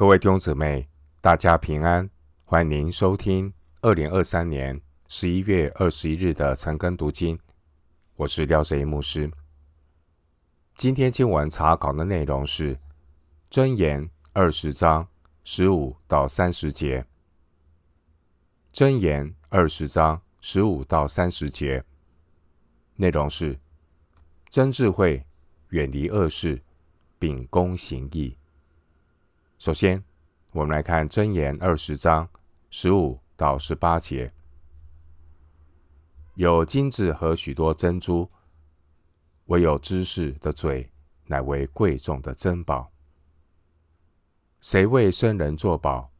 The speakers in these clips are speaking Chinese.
各位弟兄姊妹，大家平安！欢迎您收听二零二三年十一月二十一日的晨更读经。我是廖哲一牧师。今天经文查考的内容是《箴言》二十章十五到三十节，《箴言》二十章十五到三十节内容是：真智慧，远离恶事，秉公行义。首先，我们来看《箴言》二十章十五到十八节：有金子和许多珍珠，唯有知识的嘴乃为贵重的珍宝。谁为生人作保，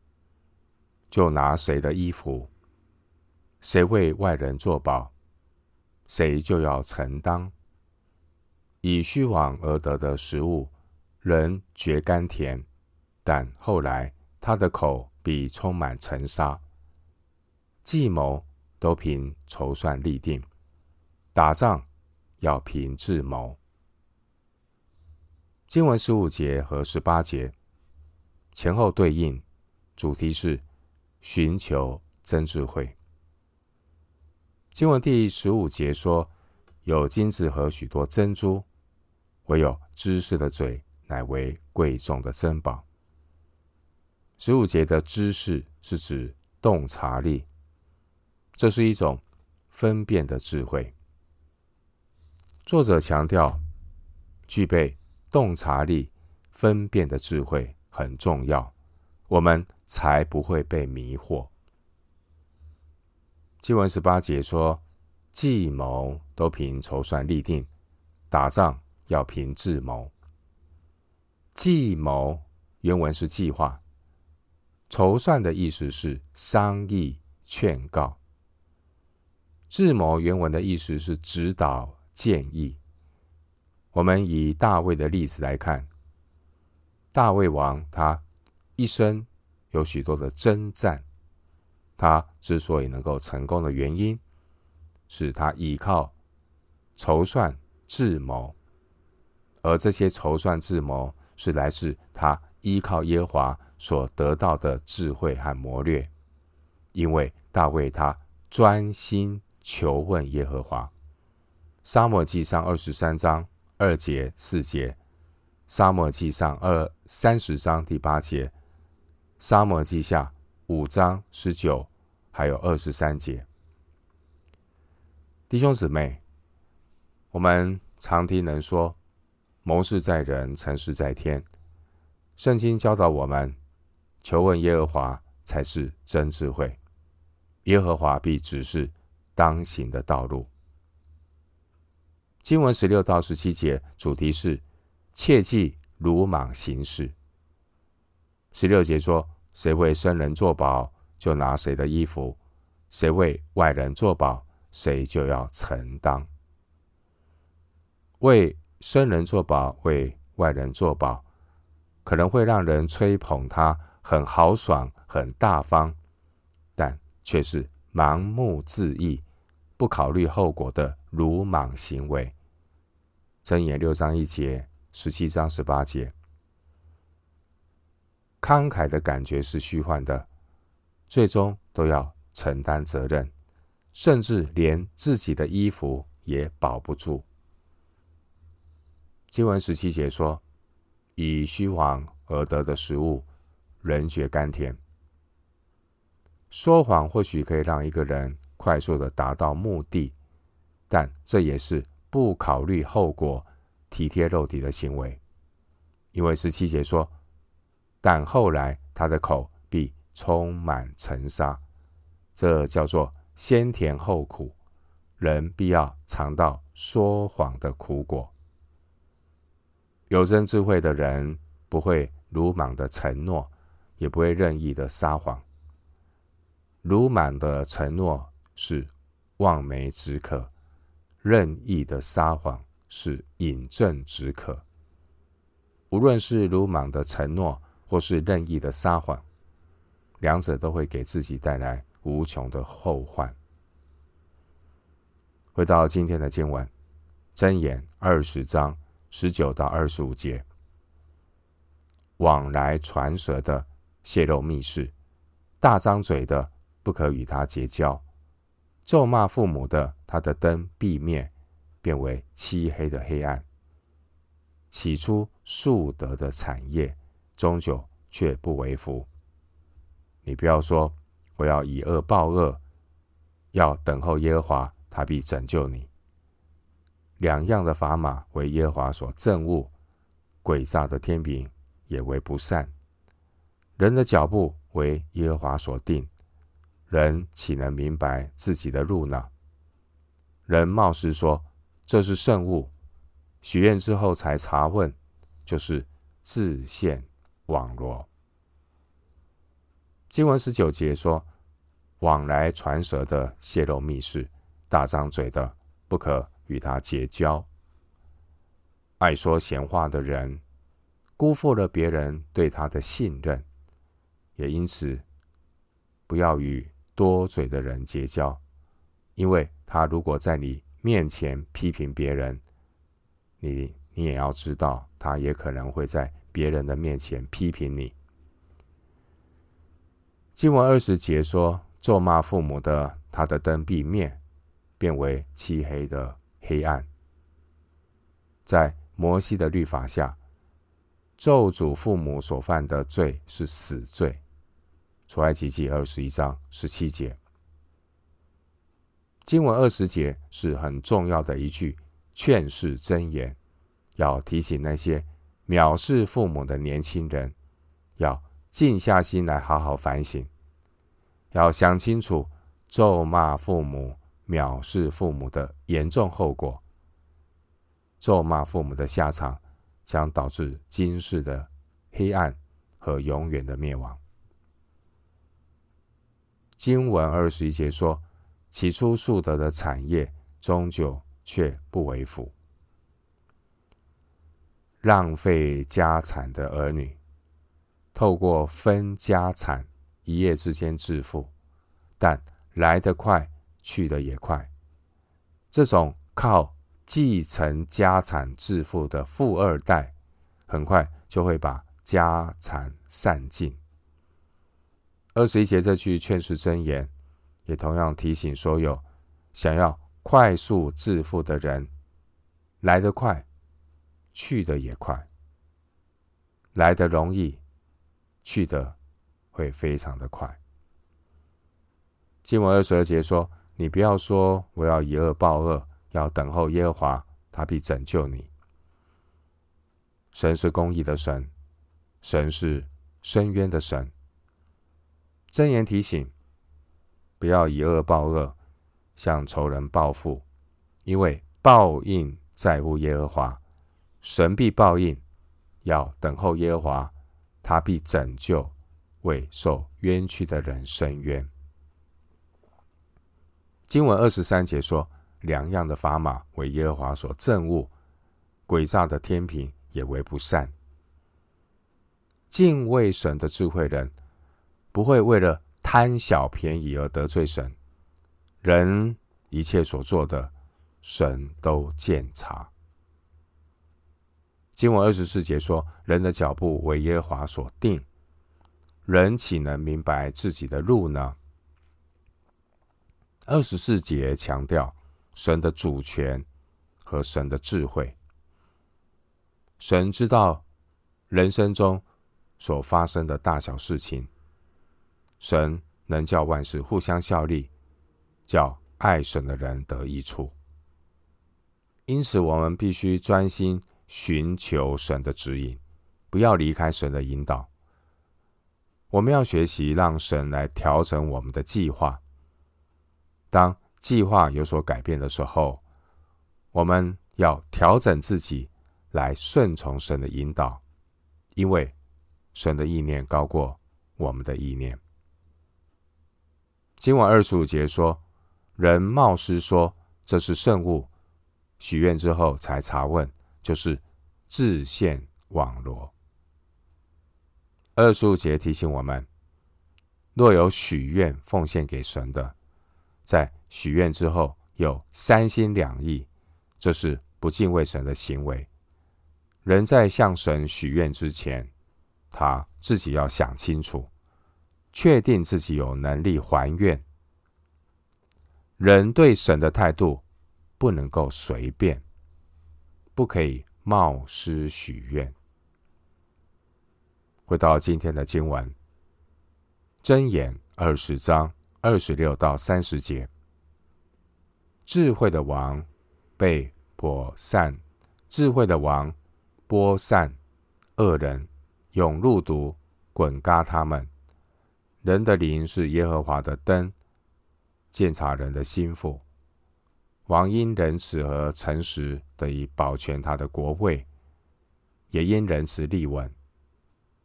就拿谁的衣服；谁为外人作保，谁就要承担。以虚妄而得的食物，人觉甘甜。但后来，他的口必充满尘沙。计谋都凭筹算立定，打仗要凭智谋。经文十五节和十八节前后对应，主题是寻求真智慧。经文第十五节说：“有金子和许多珍珠，唯有知识的嘴乃为贵重的珍宝。”十五节的知识是指洞察力，这是一种分辨的智慧。作者强调，具备洞察力、分辨的智慧很重要，我们才不会被迷惑。经文十八节说：“计谋都凭筹算立定，打仗要凭智谋。”计谋原文是计划。筹算的意思是商议、劝告；智谋原文的意思是指导、建议。我们以大卫的例子来看，大卫王他一生有许多的征战，他之所以能够成功的原因，是他依靠筹算、智谋，而这些筹算、智谋是来自他依靠耶和华。所得到的智慧和谋略，因为大卫他专心求问耶和华。撒母耳记上二十三章二节四节，撒母耳记上二三十章第八节，撒母耳记下五章十九还有二十三节。弟兄姊妹，我们常听人说：“谋事在人，成事在天。”圣经教导我们。求问耶和华才是真智慧，耶和华必指示当行的道路。经文十六到十七节主题是切忌鲁莽行事。十六节说：谁为生人作保，就拿谁的衣服；谁为外人作保，谁就要承担。为生人作保，为外人作保，可能会让人吹捧他。很豪爽，很大方，但却是盲目自义、不考虑后果的鲁莽行为。箴言六章一节、十七章十八节，慷慨的感觉是虚幻的，最终都要承担责任，甚至连自己的衣服也保不住。经文十七节说：“以虚妄而得的食物。”人觉甘甜。说谎或许可以让一个人快速的达到目的，但这也是不考虑后果、体贴肉体的行为。因为十七节说：“但后来他的口必充满尘沙。”这叫做先甜后苦，人必要尝到说谎的苦果。有真智慧的人不会鲁莽的承诺。也不会任意的撒谎。鲁莽的承诺是望梅止渴，任意的撒谎是饮鸩止渴。无论是鲁莽的承诺，或是任意的撒谎，两者都会给自己带来无穷的后患。回到今天的经文，箴言二十章十九到二十五节。往来传舌的，泄露密事；大张嘴的，不可与他结交。咒骂父母的，他的灯必灭，变为漆黑的黑暗。起初树德的产业，终久却不为福。你不要说，我要以恶报恶，要等候耶和华，他必拯救你。两样的砝码为耶和华所憎恶，诡诈的天平也为不善。人的脚步为耶和华所定，人岂能明白自己的路呢？人貌似说这是圣物，许愿之后才查问，就是自陷网罗。经文十九节说：“往来传舌的泄露密事，大张嘴的不可与他结交。爱说闲话的人，辜负了别人对他的信任，也因此不要与多嘴的人结交，因为他如果在你面前批评别人，你你也要知道，他也可能会在别人的面前批评你。”经文二十节说：“咒骂父母的，他的灯必灭，变为漆黑的黑暗。”在摩西的律法下，咒诅父母所犯的罪是死罪。出埃及记二十一章十七节。经文二十节是很重要的一句劝世箴言，要提醒那些藐视父母的年轻人，要。静下心来，好好反省，要想清楚咒骂父母、藐视父母的严重后果。咒骂父母的下场，将导致今世的黑暗和永远的灭亡。经文二十一节说：“起初素得的产业，终究却不为福。”浪费家产的儿女。透过分家产，一夜之间致富，但来得快，去得也快。这种靠继承家产致富的富二代，很快就会把家产散尽。二十一节这句劝世箴言，也同样提醒所有想要快速致富的人：来得快，去得也快。来得容易。去的会非常的快。经文二十二节说：“你不要说我要以恶报恶，要等候耶和华，他必拯救你。”神是公义的神，神是伸冤的神。箴言提醒：不要以恶报恶，向仇人报复，因为报应在乎耶和华，神必报应，要等候耶和华。他必拯救为受冤屈的人伸冤。经文二十三节说：“两样的砝码为耶和华所憎恶，诡诈的天平也为不善。”敬畏神的智慧人不会为了贪小便宜而得罪神。人一切所做的，神都鉴察。经文二十四节说：“人的脚步为耶和华所定，人岂能明白自己的路呢？”二十四节强调神的主权和神的智慧。神知道人生中所发生的大小事情，神能叫万事互相效力，叫爱神的人得益处。因此，我们必须专心。寻求神的指引，不要离开神的引导。我们要学习让神来调整我们的计划。当计划有所改变的时候，我们要调整自己来顺从神的引导，因为神的意念高过我们的意念。经文二十五节说：“人冒失说这是圣物，许愿之后才查问。”就是自陷网罗。二十五节提醒我们：若有许愿奉献给神的，在许愿之后有三心两意，这是不敬畏神的行为。人在向神许愿之前，他自己要想清楚，确定自己有能力还愿。人对神的态度不能够随便，不可以冒失许愿。回到今天的经文，箴言二十章二十六到三十节，智慧的王被播散，智慧的王播散恶人。涌入毒滚嘎他们。人的灵是耶和华的灯，鉴察人的心腹。王因仁慈和诚实得以保全他的国位，也因仁慈立稳。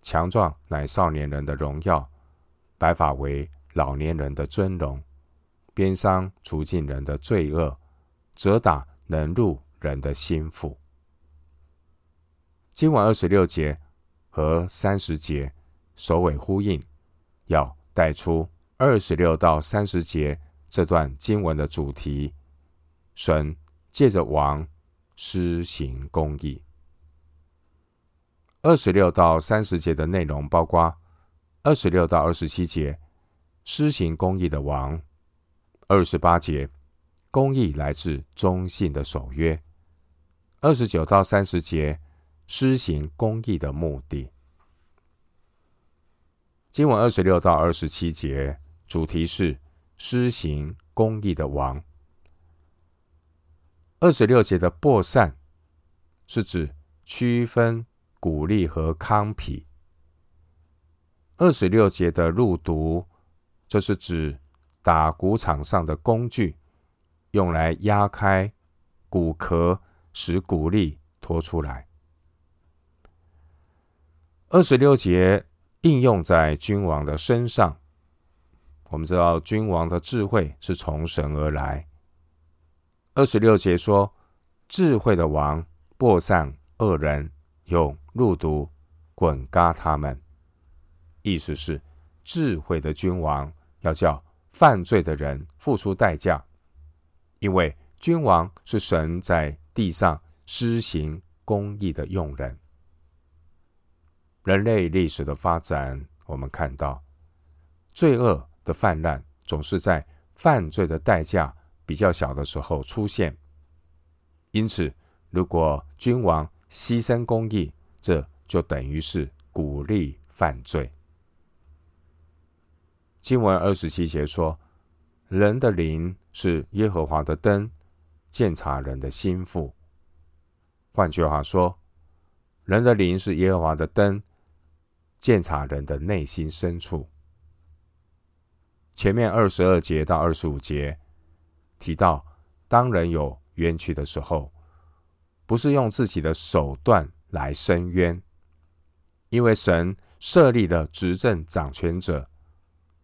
强壮乃少年人的荣耀，白发为老年人的尊荣。鞭伤除尽人的罪恶，责打能入人的心腹。经文二十六节。和三十节首尾呼应，要带出二十六到三十节这段经文的主题：神借着王施行公义。二十六到三十节的内容包括二十六到二十七节施行公义的王；二十八节公义来自忠信的守约；二十九到三十节。施行公义的目的。经文二十六到二十七节主题是施行公义的王。二十六节的播散是指区分谷粒和糠皮。二十六节的入毒，这是指打谷场上的工具，用来压开谷壳，使谷粒脱出来。二十六节应用在君王的身上。我们知道，君王的智慧是从神而来。二十六节说，智慧的王播散恶人，用路毒滚轧他们。意思是，智慧的君王要叫犯罪的人付出代价，因为君王是神在地上施行公义的用人。人类历史的发展，我们看到罪恶的泛滥总是在犯罪的代价比较小的时候出现。因此，如果君王牺牲公义，这就等于是鼓励犯罪。经文二十七节说：“人的灵是耶和华的灯，鉴察人的心腹。”换句话说，人的灵是耶和华的灯。鉴察人的内心深处。前面二十二节到二十五节提到，当人有冤屈的时候，不是用自己的手段来伸冤，因为神设立的执政掌权者，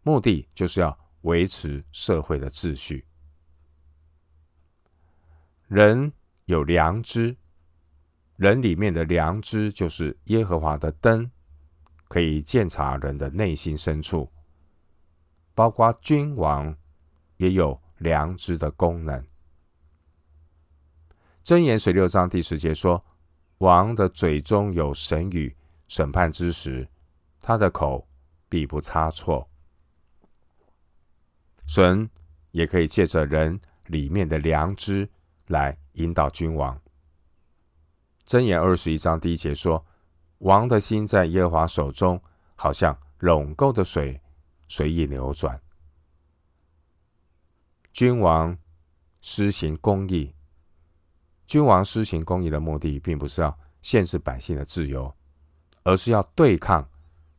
目的就是要维持社会的秩序。人有良知，人里面的良知就是耶和华的灯。可以鉴察人的内心深处，包括君王也有良知的功能。箴言十六章第十节说：“王的嘴中有神语，审判之时，他的口必不差错。”神也可以借着人里面的良知来引导君王。箴言二十一章第一节说。王的心在耶和华手中，好像陇沟的水，随意流转。君王施行公义，君王施行公义的目的，并不是要限制百姓的自由，而是要对抗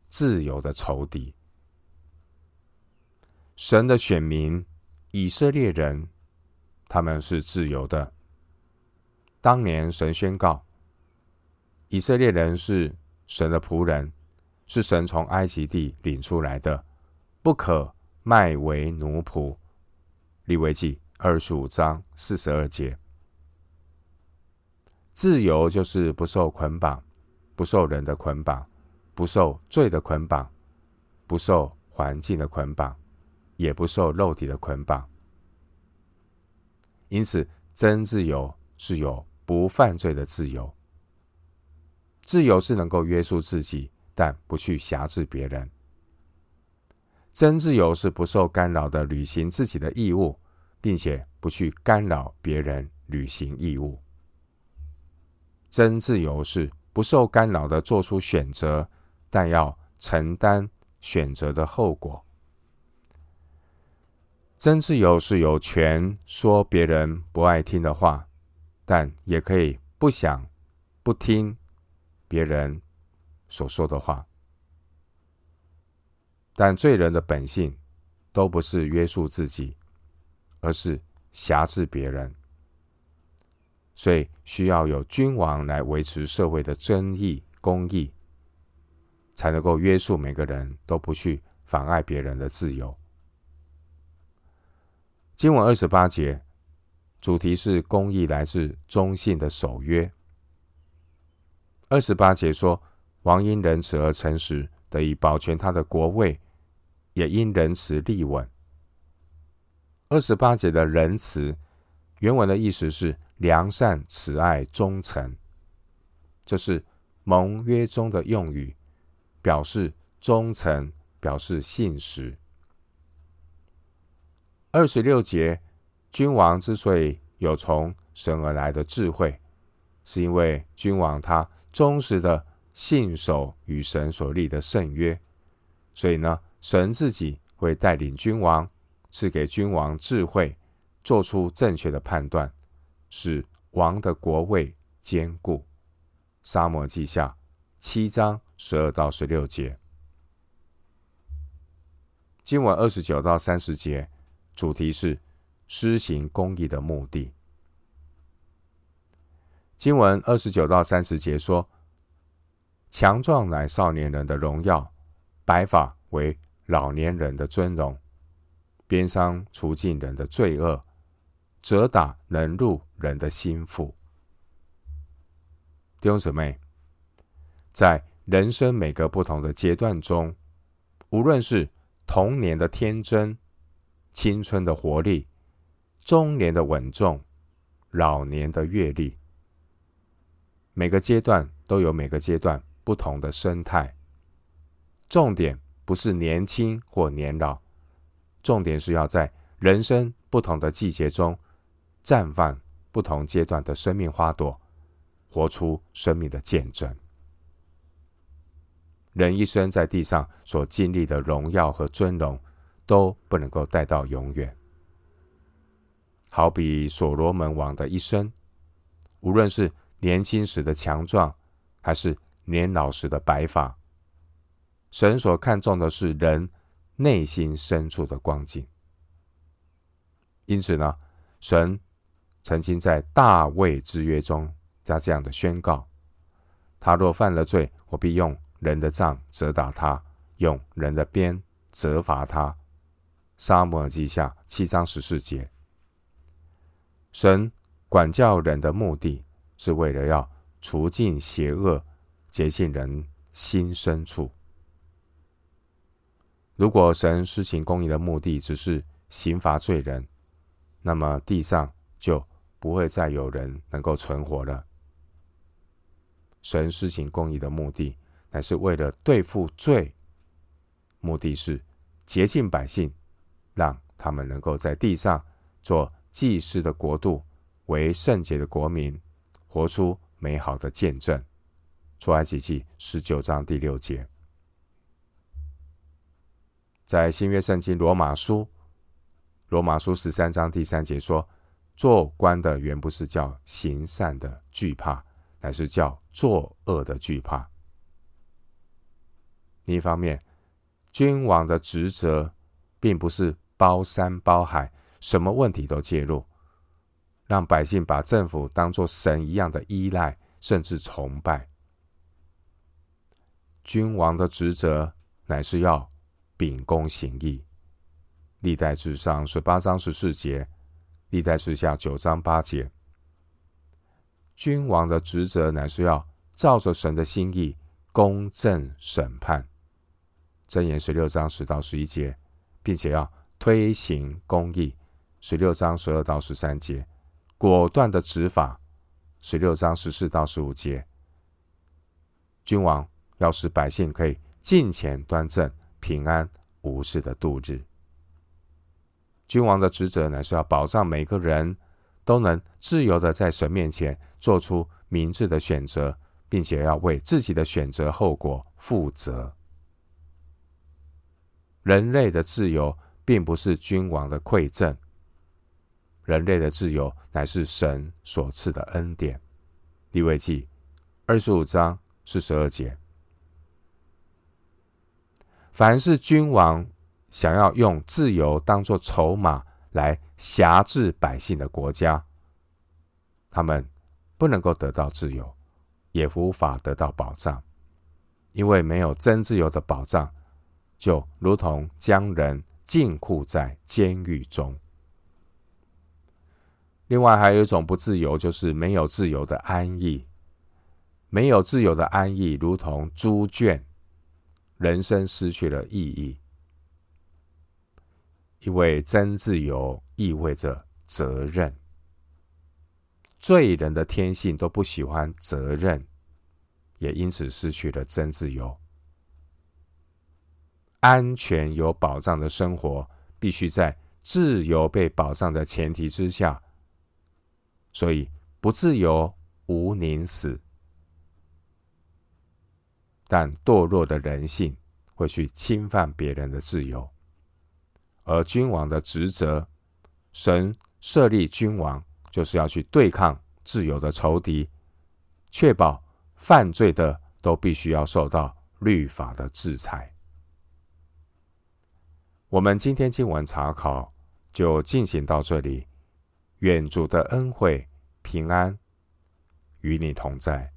自由的仇敌。神的选民以色列人，他们是自由的。当年神宣告。以色列人是神的仆人，是神从埃及地领出来的，不可卖为奴仆。利未记二十五章四十二节。自由就是不受捆绑，不受人的捆绑，不受罪的捆绑，不受环境的捆绑，也不受肉体的捆绑。因此，真自由是有不犯罪的自由。自由是能够约束自己，但不去辖制别人。真自由是不受干扰的履行自己的义务，并且不去干扰别人履行义务。真自由是不受干扰的做出选择，但要承担选择的后果。真自由是有权说别人不爱听的话，但也可以不想、不听别人所说的话。但罪人的本性都不是约束自己，而是辖制别人，所以需要有君王来维持社会的正义、公义，才能够约束每个人都不去妨碍别人的自由。经文二十八节主题是公义来自忠信的守约。二十八节说，王因仁慈而诚实，得以保全他的国位。也因仁慈立稳。二十八节的仁慈，原文的意思是良善、慈爱、忠诚，这是盟约中的用语，表示忠诚，表示信实。二十六节，君王之所以有从神而来的智慧，是因为君王他忠实的信守与神所立的圣约，所以呢。神自己会带领君王，赐给君王智慧，做出正确的判断，使王的国位坚固。沙漠记下七章十二到十六节，经文二十九到三十节，主题是施行公义的目的。经文二十九到三十节说：强壮乃少年人的荣耀，白发为。老年人的尊荣，鞭伤除尽人的罪恶，责打能入人的心腹。弟兄姊妹，在人生每个不同的阶段中，无论是童年的天真、青春的活力、中年的稳重、老年的阅历，每个阶段都有每个阶段不同的生态。重点。不是年轻或年老，重点是要在人生不同的季节中绽放不同阶段的生命花朵，活出生命的见证。人一生在地上所经历的荣耀和尊荣，都不能够带到永远。好比所罗门王的一生，无论是年轻时的强壮，还是年老时的白发。神所看重的是人内心深处的光景，因此呢，神曾经在大卫之约中加这样的宣告：他若犯了罪，我必用人的杖责打他，用人的鞭责罚他。撒母耳记下七章十四节。神管教人的目的是为了要除尽邪恶，洁净人心深处。如果神施行公义的目的只是刑罚罪人，那么地上就不会再有人能够存活了。神施行公义的目的乃是为了对付罪，目的是洁净百姓，让他们能够在地上做祭司的国度，为圣洁的国民，活出美好的见证。出埃及记十九章第六节。在新约圣经罗马书，罗马书十三章第三节说：“做官的原不是叫行善的惧怕，乃是叫作恶的惧怕。”另一方面，君王的职责并不是包山包海，什么问题都介入，让百姓把政府当作神一样的依赖，甚至崇拜。君王的职责乃是要。秉公行义，历代至上十八章十四节，历代志下九章八节。君王的职责乃是要照着神的心意公正审判。箴言十六章十到十一节，并且要推行公义。十六章十二到十三节，果断的执法。十六章十四到十五节，君王要使百姓可以敬虔端正、平安无事的度日。君王的职责乃是要保障每个人都能自由的在神面前做出明智的选择，并且要为自己的选择后果负责。人类的自由并不是君王的馈赠，人类的自由乃是神所赐的恩典。利未记二十五章四十二节。凡是君王想要用自由当作筹码来辖制百姓的国家，他们不能够得到自由，也无法得到保障，因为没有真自由的保障，就如同将人禁锢在监狱中。另外，还有一种不自由，就是没有自由的安逸。没有自由的安逸，如同猪圈。人生失去了意义，因为真自由意味着责任。罪人的天性都不喜欢责任，也因此失去了真自由。安全有保障的生活，必须在自由被保障的前提之下。所以，不自由无宁死。但堕落的人性会去侵犯别人的自由，而君王的职责，神设立君王就是要去对抗自由的仇敌，确保犯罪的都必须要受到律法的制裁。我们今天经文查考就进行到这里，愿主的恩惠平安与你同在。